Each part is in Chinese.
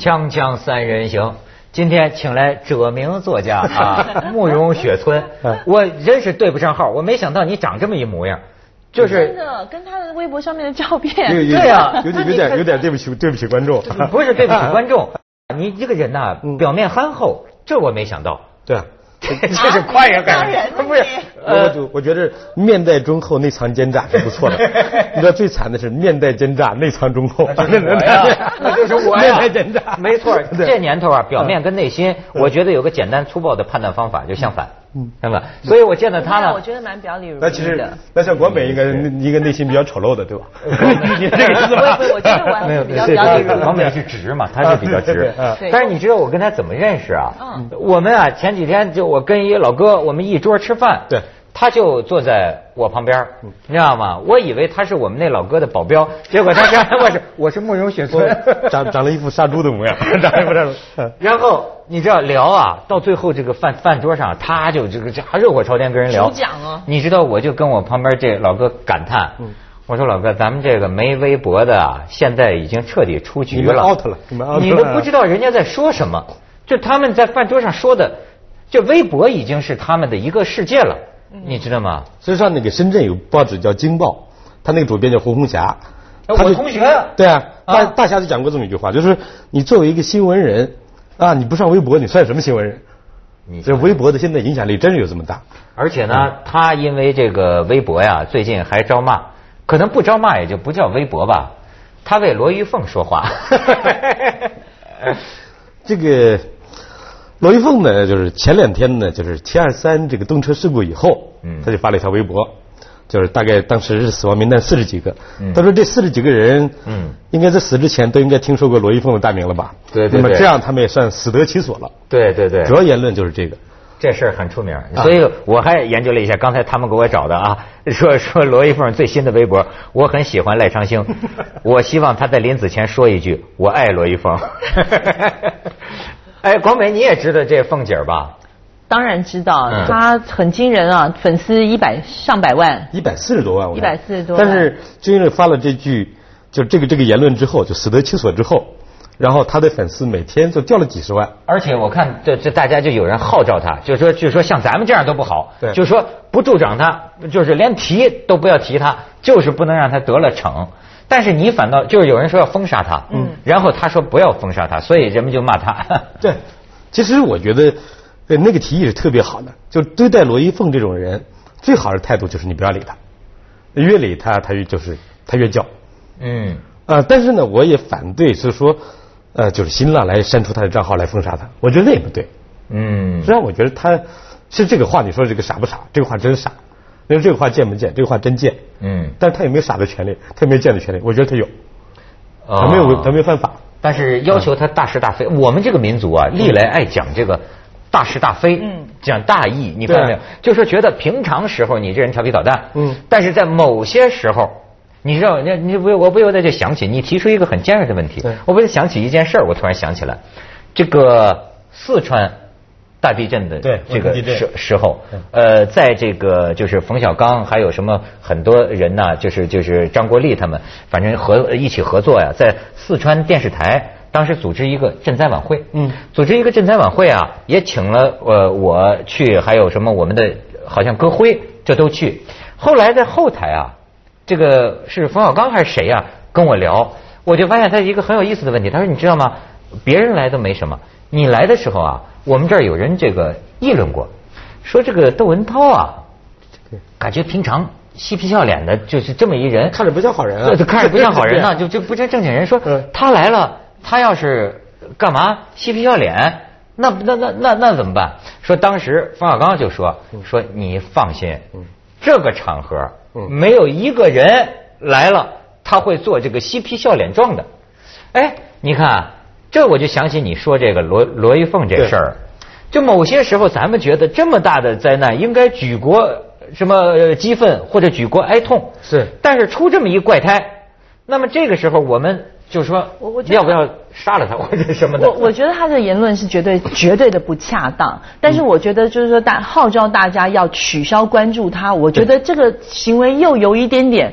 锵锵三人行，今天请来者名作家 啊，慕容雪村。我真是对不上号，我没想到你长这么一模样，就是真的跟他的微博上面的照片，对呀有点有点有点对不起对不起观众。不是对不起观众，你这个人呐，嗯。表面憨厚，这我没想到，对啊，这是夸人当干然了不是你？我我就我觉得面带忠厚，内藏奸诈是不错的。你知道最惨的是面带奸诈，内藏忠厚。那就是我呀，那就是我，面带奸诈，没错，这年头啊，表面跟内心，我觉得有个简单粗暴的判断方法，就相反，是吧？所以我见到他呢，我觉得蛮表里如那其实。那像广美应该一个内心比较丑陋的，对吧？你 这个意思吧不会不会我觉得我还是比较对表里如一王美是直嘛，他是比较直对嗯。对但是你知道我跟他怎么认识啊？嗯我们啊前几天就我跟一老哥，我们一桌吃饭，对他就坐在我旁边，你知道吗？我以为他是我们那老哥的保镖，结果他是 我是我是慕容雪村。长长了一副杀猪的模样，长了一副杀猪。嗯然后你知道聊啊，到最后这个饭饭桌上，他就这个这热火朝天跟人聊。主讲啊你知道，我就跟我旁边这老哥感叹，嗯我说老哥，咱们这个没微博的啊，现在已经彻底出局了 out 了你们 out 了你都不知道人家在说什么，就他们在饭桌上说的，就微博已经是他们的一个世界了，嗯你知道吗？所以说那个深圳有报纸叫《京报》，他那个主编叫胡红霞。我同学啊对啊，啊大大侠就讲过这么一句话，就是你作为一个新闻人啊，你不上微博，你算什么新闻人？你这微博的现在影响力真是有这么大。而且呢，他因为这个微博呀，最近还招骂，可能不招骂也就不叫微博吧。他为罗玉凤说话。这个罗玉凤呢，就是前两天呢，就是七二三这个动车事故以后，嗯。他就发了一条微博，就是大概当时是死亡名单四十几个，嗯。他说这四十几个人，嗯。应该在死之前都应该听说过罗玉凤的大名了吧？那么对。那么这样他们也算死得其所了。对对对。主要言论就是这个。这事儿很出名，所以我还研究了一下，刚才他们给我找的啊，说说罗玉凤最新的微博，我很喜欢赖昌星，我希望他在临死前说一句“我爱罗玉凤”。哎，广美你也知道这凤姐儿吧？当然知道她，很惊人啊，粉丝一百上百万。一百四十多万，一百四十多万但是就因为发了这句，就这个这个言论之后，就死得其所之后，然后她的粉丝每天就掉了几十万。而且我看这这大家就有人号召她，就说就说像咱们这样都不好，对就说不助长她，就是连提都不要提她，就是不能让她得了逞。但是你反倒就是有人说要封杀他，嗯，然后他说不要封杀他，所以人们就骂他。对，其实我觉得，呃，那个提议是特别好的，就对待罗一凤这种人，最好的态度就是你不要理他，越理他，他越就是他越叫。嗯，呃、但是呢，我也反对是说，呃，就是新浪来删除他的账号来封杀他，我觉得那也不对。嗯实际上，我觉得他是这个话，你说这个傻不傻？这个话真傻。你说这个话贱不贱？这个话真贱。嗯，但是他有没有傻的权利？他有没有贱的权利？我觉得他有，他没有哦他没有犯法。但是要求他大是大非，我们这个民族啊，历来爱讲这个大是大非，嗯讲大义，你发现没有？就是觉得平常时候你这人调皮捣蛋，嗯但是在某些时候。你知道，你你不，我不由得就想起你提出一个很尖锐的问题，我不是想起一件事儿，我突然想起来，这个四川大地震的对这个时时候，呃，在这个就是冯小刚还有什么很多人呐，就是就是张国立他们，反正合一起合作呀，在四川电视台当时组织一个赈灾晚会，嗯组织一个赈灾晚会啊，也请了呃我去，还有什么我们的好像歌辉这都去，后来在后台啊。这个是冯小刚还是谁呀、跟我聊，我就发现他一个很有意思的问题。他说：“你知道吗？别人来都没什么，你来的时候啊，我们这儿有人这个议论过，说这个窦文涛啊，感觉平常嬉皮笑脸的，就是这么一人，看着不像好人啊。看着不像好人 呢、就就不像正经人。说嗯。他来了，他要是干嘛嬉皮笑脸，那那那那那怎么办？说当时冯小刚就说说你放心，这个场合嗯。没有一个人来了，他会做这个嬉皮笑脸状的。哎，你看，这我就想起你说这个罗罗玉凤这事儿，就某些时候咱们觉得这么大的灾难应该举国什么呃激愤或者举国哀痛，是。但是出这么一怪胎，那么这个时候我们就说我我要不要杀了他 或者什么的？我我觉得他的言论是绝对 绝对的不恰当，但嗯是我觉得就是说大号召大家要取消关注他，我觉得这个行为又有一点点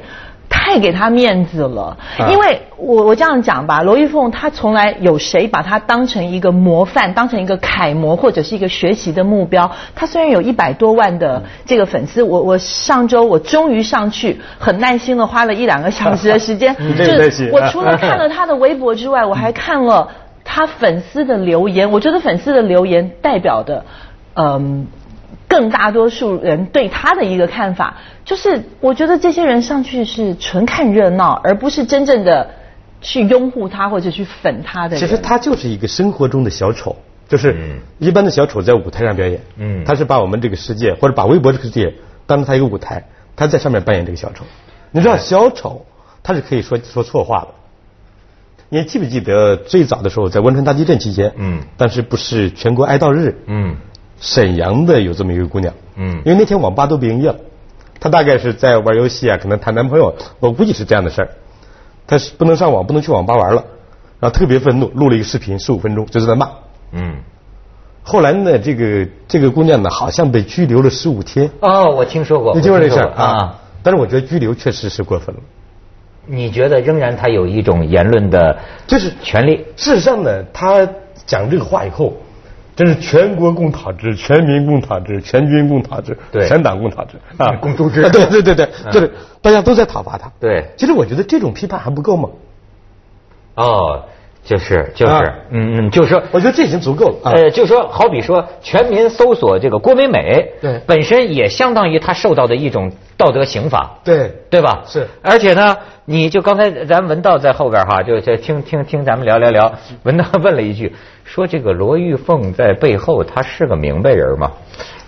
太给他面子了，啊因为我我这样讲吧，罗玉凤她从来有谁把她当成一个模范，当成一个楷模或者是一个学习的目标。她虽然有一百多万的这个粉丝，我我上周我终于上去，很耐心的花了一两个小时的时间，你这个耐心我除了看了她的微博之外，我还看了她粉丝的留言。我觉得粉丝的留言代表的，嗯。更大多数人对他的一个看法，就是我觉得这些人上去是纯看热闹，而不是真正的去拥护他或者去粉他的人。其实他就是一个生活中的小丑，就是一般的小丑在舞台上表演，嗯他是把我们这个世界或者把微博这个世界当成他一个舞台，他在上面扮演这个小丑。你知道小丑他是可以说说错话的。你还记不记得最早的时候在汶川大地震期间，嗯当时不是全国哀悼日，嗯沈阳的有这么一个姑娘，嗯因为那天网吧都不营业了，她大概是在玩游戏啊，可能谈男朋友，我估计是这样的事儿。她是不能上网，不能去网吧玩了，然后特别愤怒，录了一个视频，十五分钟就是在骂。嗯。后来呢，这个这个姑娘呢，好像被拘留了十五天。哦，我听说过，你听说这事儿啊？但是我觉得拘留确实是过分了。你觉得仍然他有一种言论的，就是权利？事实上呢，他讲这个话以后，这是全国共讨之、全民共讨之、全军共讨之、对全党共讨之啊，共诛之啊对对对对，嗯就是大家都在讨伐他。对其实我觉得这种批判还不够吗？哦，就是就是，啊嗯嗯，就是说。我觉得这已经足够了啊。呃，就说好比说，全民搜索这个郭美美，对本身也相当于他受到的一种道德刑法，对对吧？是而且呢，你就刚才咱文道在后边哈，就就听听听咱们聊聊聊，文道问了一句，说这个罗玉凤在背后她是个明白人吗？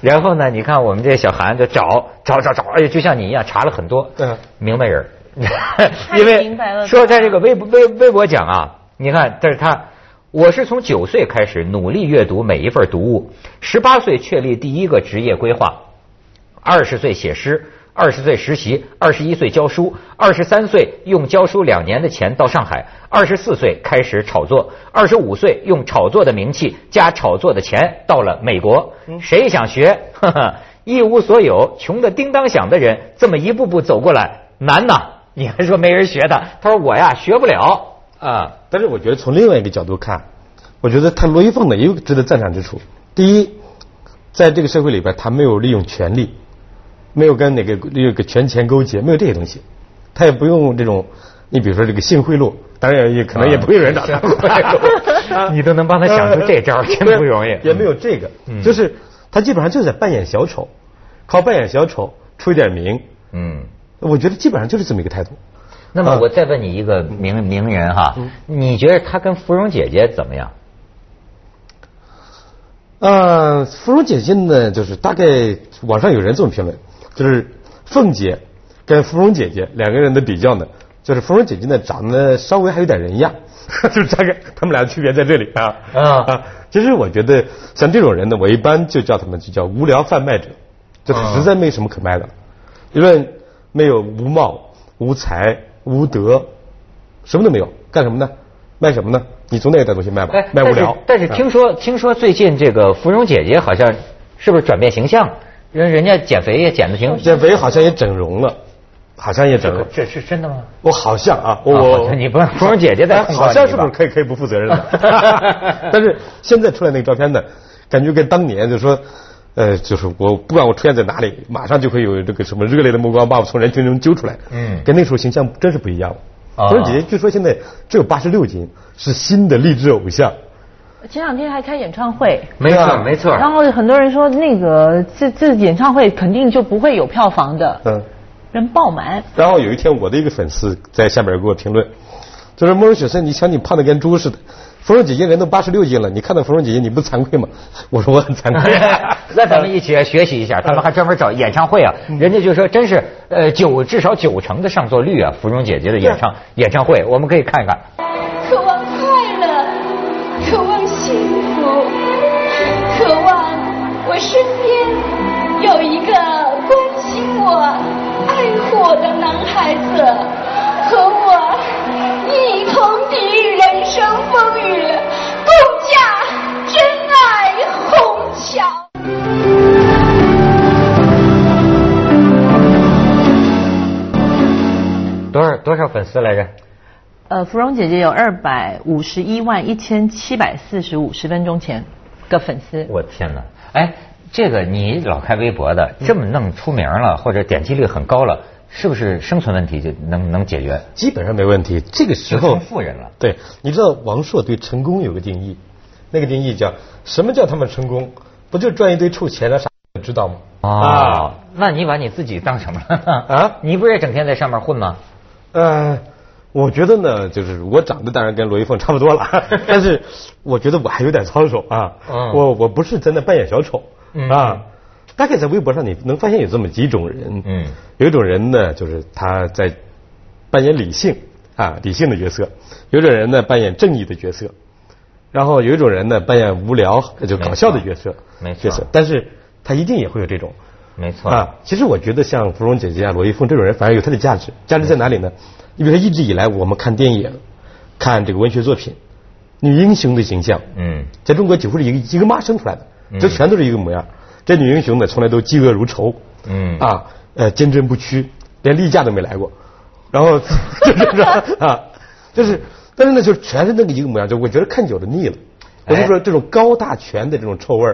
然后呢，你看我们这小韩就找找找找，哎呀，就像你一样查了很多，嗯明白人，太 因为明白了说在这个微博微微博讲啊，你看这是他。我是从九岁开始努力阅读每一份读物，十八岁确立第一个职业规划，二十岁写诗，二十岁实习，二十一岁教书，二十三岁用教书两年的钱到上海，二十四岁开始炒作，二十五岁用炒作的名气加炒作的钱到了美国。谁想学？呵呵，一无所有，穷的叮当响的人，这么一步步走过来，难呐！你还说没人学他？他说我呀学不了啊。但是我觉得从另外一个角度看，我觉得他罗玉凤呢也有值得赞赏之处。第一，在这个社会里边，他没有利用权力，没有跟哪个那个权钱勾结，没有这些东西，他也不用这种，你比如说这个性贿赂，当然也可能也不会有人找他 贿赂，你都能帮他想出这招儿，真不容易。也没有这个嗯，就是他基本上就在扮演小丑，靠扮演小丑出一点名，嗯。我觉得基本上就是这么一个态度。那么啊我再问你一个名名人哈，你觉得他跟芙蓉姐姐怎么样？呃，芙蓉姐姐呢，就是大概网上有人这么评论，就是凤姐跟芙蓉姐姐两个人的比较呢，就是芙蓉姐姐呢长得稍微还有点人样，就是大概他们俩的区别在这里啊啊其实我觉得像这种人呢，我一般就叫他们就叫无聊贩卖者，就啊实在没什么可卖的，因为没有无貌、无才、无德，什么都没有，干什么呢？卖什么呢？你总得有点东西卖吧，卖无聊。哎但是但是听说听说最近这个芙蓉姐姐好像是不是转变形象？人人家减肥也减的挺。减肥好像也整容了，好像也整了。这是真的吗？我好像啊，我你不芙蓉姐姐在哎好像是不是可以可以不负责任的？但是现在出来那个照片呢，感觉跟当年就是说。呃，就是我不管我出现在哪里，马上就会有这个什么热烈的目光把我从人群中揪出来。嗯跟那时候形象真是不一样芙蓉姐姐据说现在只有八十六斤，是新的励志偶像。前两天还开演唱会，没错没错。然后很多人说那个这这演唱会肯定就不会有票房的，嗯。人爆满。然后有一天，我的一个粉丝在下面给我评论，就是：“慕容雪森，你瞧你胖的跟猪似的，芙蓉姐姐人都八十六斤了，你看到芙蓉姐姐你不惭愧吗？” 我说：“我很惭愧。那咱们一起学习一下，他们还专门找演唱会啊，人家就说真是呃九至少九成的上座率啊，芙蓉姐姐的演唱演唱会，我们可以看一看。渴望我身边有一个关心我、爱护我的男孩子，和我一同抵御人生风雨，共驾真爱虹桥。多少多少粉丝来着？呃，芙蓉姐姐有二百五十一万一千七百四十五十分钟前的粉丝。我天哪！哎，这个你老开微博的，这么弄出名了，或者点击率很高了，是不是生存问题就能能解决？基本上没问题。这个时候成富人了。对，你知道王朔对成功有个定义，那个定义叫什么叫他们成功？不就赚一堆臭钱了啥？知道吗？哦，那你把你自己当什么了？啊你不是也整天在上面混吗？呃，我觉得呢，就是我长得当然跟罗一凤差不多了，但是我觉得我还有点操守啊。嗯我我不是真的扮演小丑、嗯啊。大概在微博上你能发现有这么几种人。嗯有一种人呢，就是他在扮演理性啊理性的角色；有一种人呢扮演正义的角色；然后有一种人呢扮演无聊就搞笑的角色。没错角色，但是他一定也会有这种。没错。啊，其实我觉得像芙蓉姐姐啊、罗一凤这种人，反而有她的价值。价值在哪里呢？你比如说，一直以来我们看电影、看这个文学作品，女英雄的形象，嗯在中国几乎是一个一个妈生出来的，嗯这全都是一个模样。这女英雄呢，从来都嫉恶如仇，嗯啊，呃，坚贞不屈，连例假都没来过。然后 就是啊，就是，但是呢，就是全是那个一个模样，就我觉得看久了腻了。我就哎说这种高大全的这种臭味儿，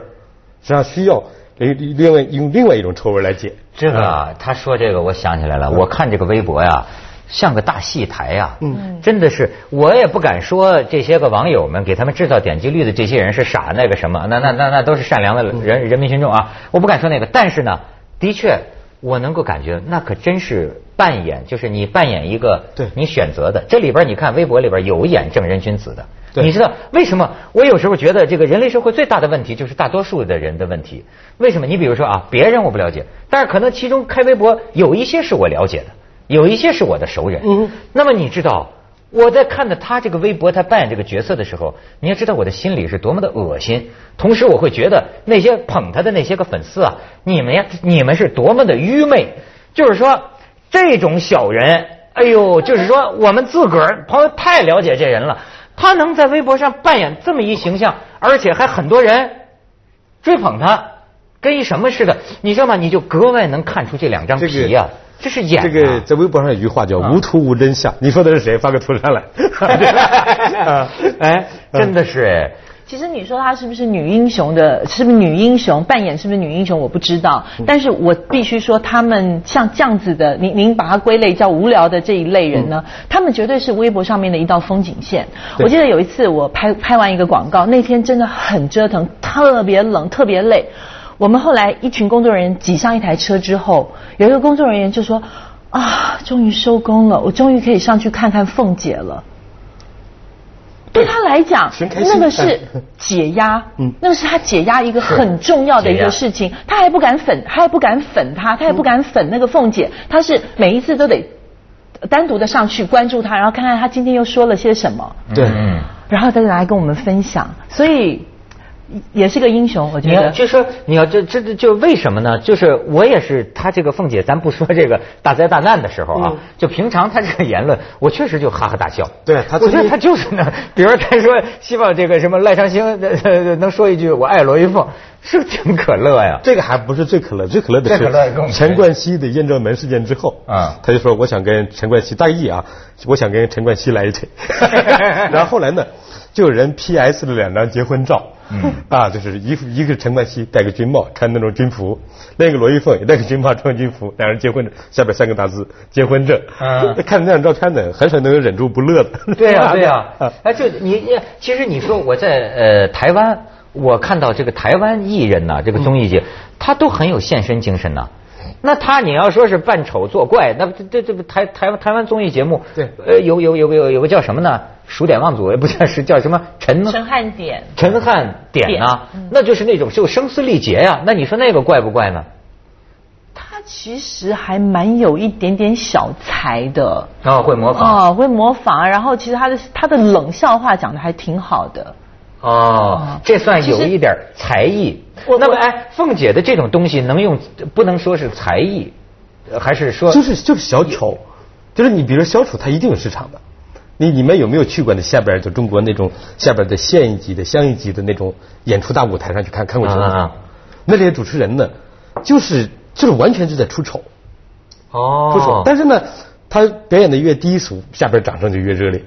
实际上需要另另外用另外一种臭味来解。这个啊，他说这个，我想起来了，我看这个微博呀。像个大戏台呀、嗯。真的是，我也不敢说这些个网友们给他们制造点击率的这些人是傻那个什么，那那那那都是善良的人人民群众啊，我不敢说那个，但是呢，的确我能够感觉那可真是扮演，就是你扮演一个对。你选择的，这里边你看微博里边有演正人君子的，对你知道为什么？我有时候觉得这个人类社会最大的问题就是大多数的人的问题。为什么？你比如说啊，别人我不了解，但是可能其中开微博有一些是我了解的，有一些是我的熟人。嗯那么你知道我在看着他这个微博，他扮演这个角色的时候，你要知道我的心里是多么的恶心。同时，我会觉得那些捧他的那些个粉丝啊，你们呀，你们是多么的愚昧。就是说，这种小人，哎呦，就是说我们自个儿朋友太了解这人了，他能在微博上扮演这么一形象，而且还很多人追捧他，跟一什么似的，你知道吗？你就格外能看出这两张皮呀、这是演、啊。这个在微博上有句话叫“无图无真相”，你说的是谁？发个图上来。啊哎，真的是哎。其实你说她是不是女英雄的，是不是女英雄扮演是不是女英雄，我不知道。但是我必须说，他们像这样子的，您您把它归类叫无聊的这一类人呢，他们绝对是微博上面的一道风景线。我记得有一次我拍拍完一个广告，那天真的很折腾，特别冷，特别累。我们后来一群工作人员挤上一台车之后，有一个工作人员就说：“啊，终于收工了，我终于可以上去看看凤姐了。”对。他来讲那个是解压，嗯。那个是他解压一个很重要的一个事情。他还不敢粉，他还不敢粉他，他也不敢粉那个凤姐，他是每一次都得单独的上去关注他，然后看看他今天又说了些什么，对。嗯。然后再来跟我们分享。所以也是个英雄，我觉你要得。就说你要这这这就为什么呢？就是我也是他这个凤姐，咱不说这个大灾大难的时候啊，嗯就平常他这个言论，我确实就哈哈大笑。对他我觉得他就是呢，比如说他说希望这个什么赖昌星能说一句我爱罗玉凤，是不是挺可乐呀？这个还不是最可乐，最可乐的是陈冠希的艳照门事件之后，啊。他就说我想跟陈冠希大意啊，我想跟陈冠希来一腿，然后后来呢，就有人 PS 了两张结婚照，嗯。啊，就是一一个是陈冠希戴个军帽穿那种军服，另一个罗玉凤也戴个军帽穿军服，两人结婚证，下边三个大字结婚证，啊。看那张照片呢，很少能够忍住不乐的，对呀、对呀、啊。哎，就你，你其实你说我在呃台湾，我看到这个台湾艺人呐、这个综艺界，他都很有献身精神呐、那他你要说是扮丑作怪，那这这这不台台湾台湾综艺节目，对呃有有有有有个叫什么呢？数典忘祖，也不叫是叫什么陈陈汉典，陈汉典呐、典那就是那种就声嘶力竭呀、那你说那个怪不怪呢？他其实还蛮有一点点小才的。啊、会模仿。哦，会模仿，然后其实他的他的冷笑话讲的还挺好的。哦，这算有一点才艺。那么，哎，凤姐的这种东西能用，不能说是才艺，呃还是说就是就是小丑，就是你比如说小丑，他一定有市场的。你你们有没有去过那下边就中国那种下边的县一级的乡一级的那种演出大舞台上去看看过什么？啊啊那这些主持人呢，就是就是完全是在出丑，哦出丑。哦，但是呢，他表演的越低俗，下边掌声就越热烈。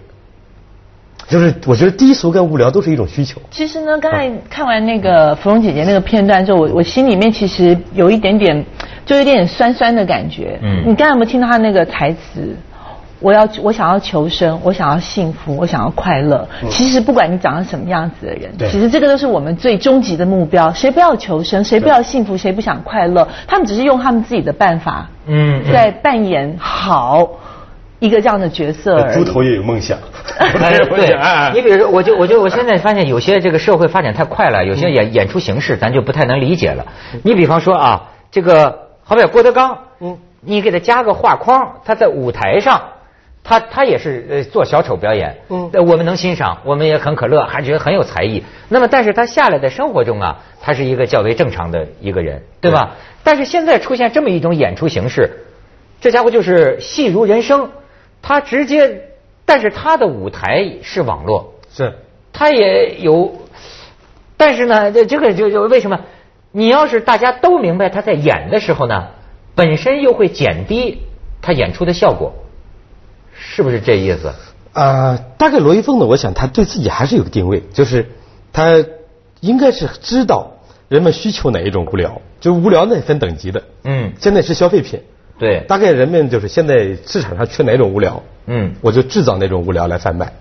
就是我觉得低俗跟无聊都是一种需求。其实呢，刚才看完那个芙蓉姐姐那个片段之后，我我心里面其实有一点点，就有点酸酸的感觉。嗯你刚才有没有听到她那个台词？我要我想要求生，我想要幸福，我想要快乐。其实不管你长成什么样子的人，对其实这个都是我们最终极的目标。谁不要求生，谁不要幸福，谁不想快乐？他们只是用他们自己的办法，嗯嗯在扮演好一个这样的角色。猪头也有梦想。哎，对哎，你比如说，我就我就我现在发现有些这个社会发展太快了，有些演演出形式咱就不太能理解了。你比方说啊，这个好比郭德纲，嗯，你给他加个画框，他在舞台上。他他也是呃做小丑表演，嗯呃我们能欣赏，我们也很可乐，还觉得很有才艺。那么，但是他下来在生活中啊，他是一个较为正常的一个人，对吧？但是现在出现这么一种演出形式，这家伙就是戏如人生，他直接，但是他的舞台是网络，是他也有，但是呢，这这个就就为什么？你要是大家都明白他在演的时候呢，本身又会减低他演出的效果，是不是这意思？啊、大概罗一凤呢，我想他对自己还是有个定位，就是他应该是知道人们需求哪一种无聊，就无聊呢分等级的。嗯现在是消费品，对，大概人们就是现在市场上缺哪种无聊，嗯，我就制造那种无聊来贩卖。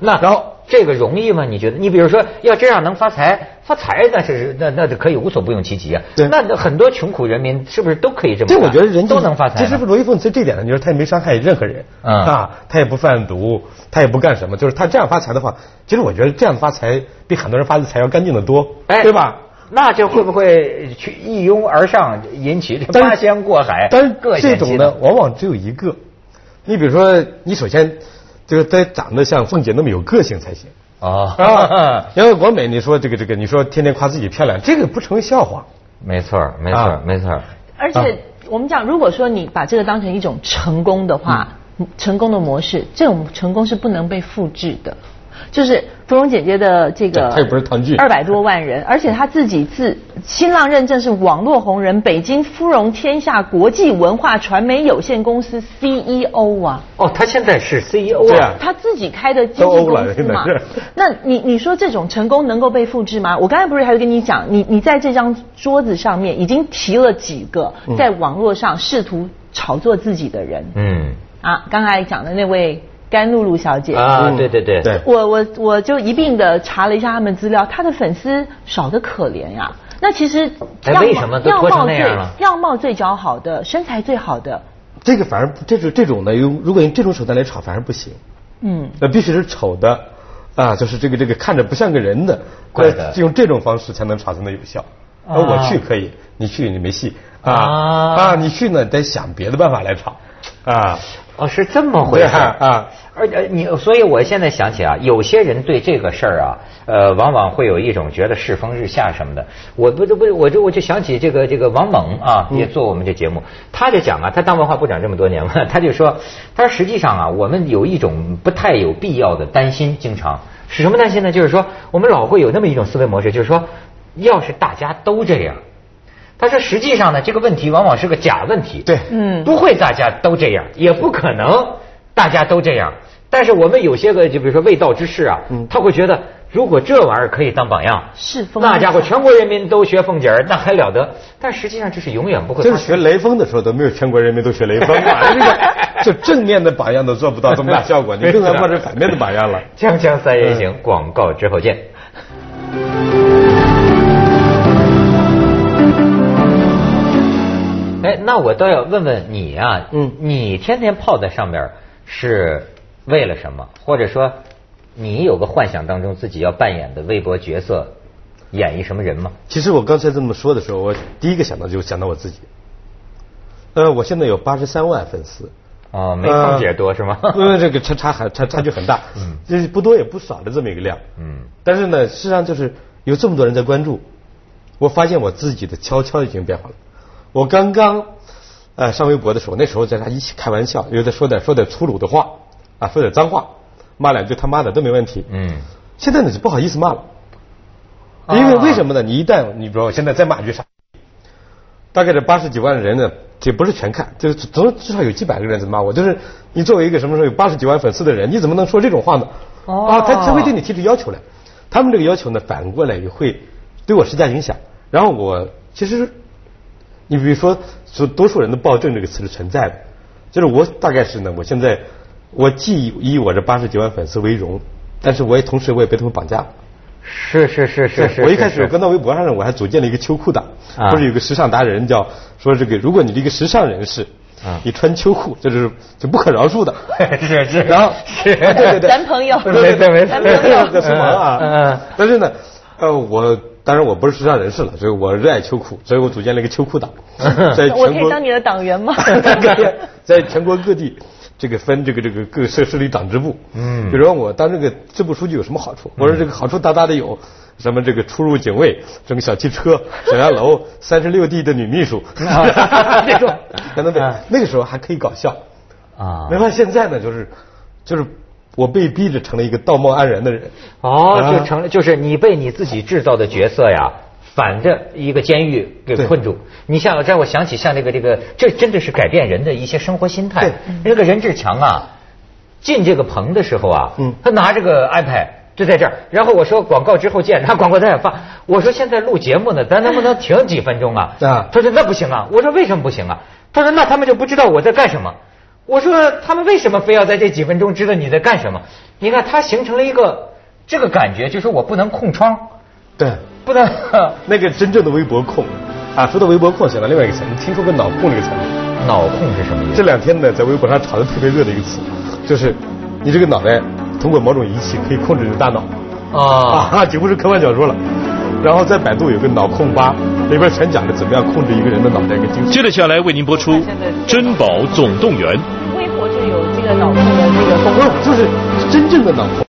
那然后这个容易吗？你觉得？你比如说，要这样能发财，发财那是那那可以无所不用其极啊。对那很多穷苦人民是不是都可以这么干？这我觉得人都能发财呢。其实罗一凤在这点呢，你说他也没伤害任何人，嗯啊，他也不贩毒，他也不干什么，就是他这样发财的话，其实我觉得这样发财比很多人发的财要干净的多，哎对吧？？那就会不会去一拥而上，引起这八仙过海？但是这种呢往往只有一个。你比如说，你首先这个得长得像凤姐那么有个性才行啊啊。因为国美，你说这个这个，你说天天夸自己漂亮，这个不成笑话。没错儿，没错没错儿。而且我们讲，如果说你把这个当成一种成功的话，成功的模式，这种成功是不能被复制的。就是芙蓉姐姐的这个，她也不是唐剧二百多万人，而且她自己自新浪认证是网络红人，北京芙蓉天下国际文化传媒有限公司 CEO 啊。哦，她现在是 CEO 啊她自己开的经纪都欧了公司嘛真的。那你你说这种成功能够被复制吗？我刚才不是还跟你讲，你你在这张桌子上面已经提了几个在网络上试图炒作自己的人、嗯啊？刚才讲的那位甘露露小姐。啊，嗯。对对对。对。我我我就一并的查了一下他们资料，他的粉丝少的可怜呀。那其实哎样貌为什么都拖成样貌最那样了？样貌最姣好的，身材最好的，这个反而这种这种呢，用如果用这种手段来炒，反而不行。嗯，那必须是丑的，啊，就是这个这个看着不像个人的，怪的。呃用这种方式才能炒才能有效。啊。而我去可以，你去你没戏。啊啊。啊！你去呢得想别的办法来炒啊。哦，是这么回事啊啊而且你，所以我现在想起啊，有些人对这个事儿啊，呃，往往会有一种觉得世风日下什么的。我不不，我就我就想起这个这个王猛啊，也做我们这节目，他就讲啊，他当文化部长这么多年了，他就说，他说实际上啊，我们有一种不太有必要的担心，经常是什么担心呢？就是说，我们老会有那么一种思维模式，就是说，要是大家都这样。他说：“实际上呢，这个问题往往是个假问题。对嗯不会大家都这样，也不可能大家都这样。但是我们有些个，就比如说未道之士啊，嗯他会觉得，如果这玩意儿可以当榜样，是风那家伙全国人民都学凤姐儿，那还了得？但实际上这是永远不会就是。学雷锋的时候都没有全国人民都学雷锋啊，这个就正面的榜样都做不到这么大效果，你更何况是反面的榜样了。锵锵三人行，广告之后见。哎，那我倒要问问你啊，嗯你天天泡在上面是为了什么？或者说，你有个幻想当中自己要扮演的微博角色，演一什么人吗？其实我刚才这么说的时候，我第一个想到就想到我自己。呃，我现在有八十三万粉丝。哦，没芳姐多是吗？因为 这个差差很差差距很大，嗯就是不多也不少的这么一个量。嗯但是呢，事实上就是有这么多人在关注，我发现我自己的悄悄已经变化了。我刚刚呃上微博的时候，那时候在家一起开玩笑，有的说点说点粗鲁的话啊，说点脏话，骂两句他妈的都没问题。嗯，现在呢就不好意思骂了，啊因为为什么呢？你一旦你比如说我现在再骂一句啥，大概这八十几万人呢，这不是全看，就是总至少有几百个人在骂我。就是你作为一个什么时候有八十几万粉丝的人，你怎么能说这种话呢？哦啊，他他会对你提出要求来，他们这个要求呢，反过来也会对我施加影响。然后我其实，你比如说，说多数人的暴政这个词是存在的，就是我大概是呢，我现在我既以我这八十几万粉丝为荣，但是我也同时我也被他们绑架了。是是是是是。我一开始跟到微博上呢，我还组建了一个秋裤党，啊不是有个时尚达人叫说这个，如果你是一个时尚人士啊，你穿秋裤这是就不可饶恕的。是是然后是对对对，男朋友对对对没错没错对对对苏萌啊，嗯嗯但是呢，呃，我当然我不是时尚人士了，所以我热爱秋裤，所以我组建了一个秋裤党，在我可全国以当你的党员吗？在全国各地。这个分这个这个各设设立党支部，嗯。比如说我当这个支部书记有什么好处？我说这个好处大大的有，什么这个出入警卫、这个小汽车、小洋楼、三十六 D 的女秘书，这种等等等，那个时候还可以搞笑。啊。没办法，现在呢，就是就是我被逼着成了一个道貌岸然的人。哦，啊就成了，就是你被你自己制造的角色呀，反着一个监狱给困住。你像这，我想起像这个这个，这真的是改变人的一些生活心态对。那个任志强啊，进这个棚的时候啊，嗯他拿这个 iPad 就在这儿，然后我说广告之后见，他广告他也发，我说现在录节目呢，咱能不能停几分钟啊？啊他说那不行啊，我说为什么不行啊？他说那他们就不知道我在干什么。我说他们为什么非要在这几分钟知道你在干什么？你看他形成了一个这个感觉，就是我不能控窗，对，不能 那个真正的微博控啊，说到微博控，想到另外一个词，你听说过脑控这个词吗？脑控是什么意思？这两天呢，在微博上炒得特别热的一个词，就是你这个脑袋通过某种仪器可以控制你的大脑啊，啊，几乎是科幻小说了。然后在百度有个脑控吧，里边全讲的怎么样控制一个人的脑袋跟精神。接着下来为您播出《珍宝总动员》。微博就有这个脑控的这个功能。不是，就是真正的脑控。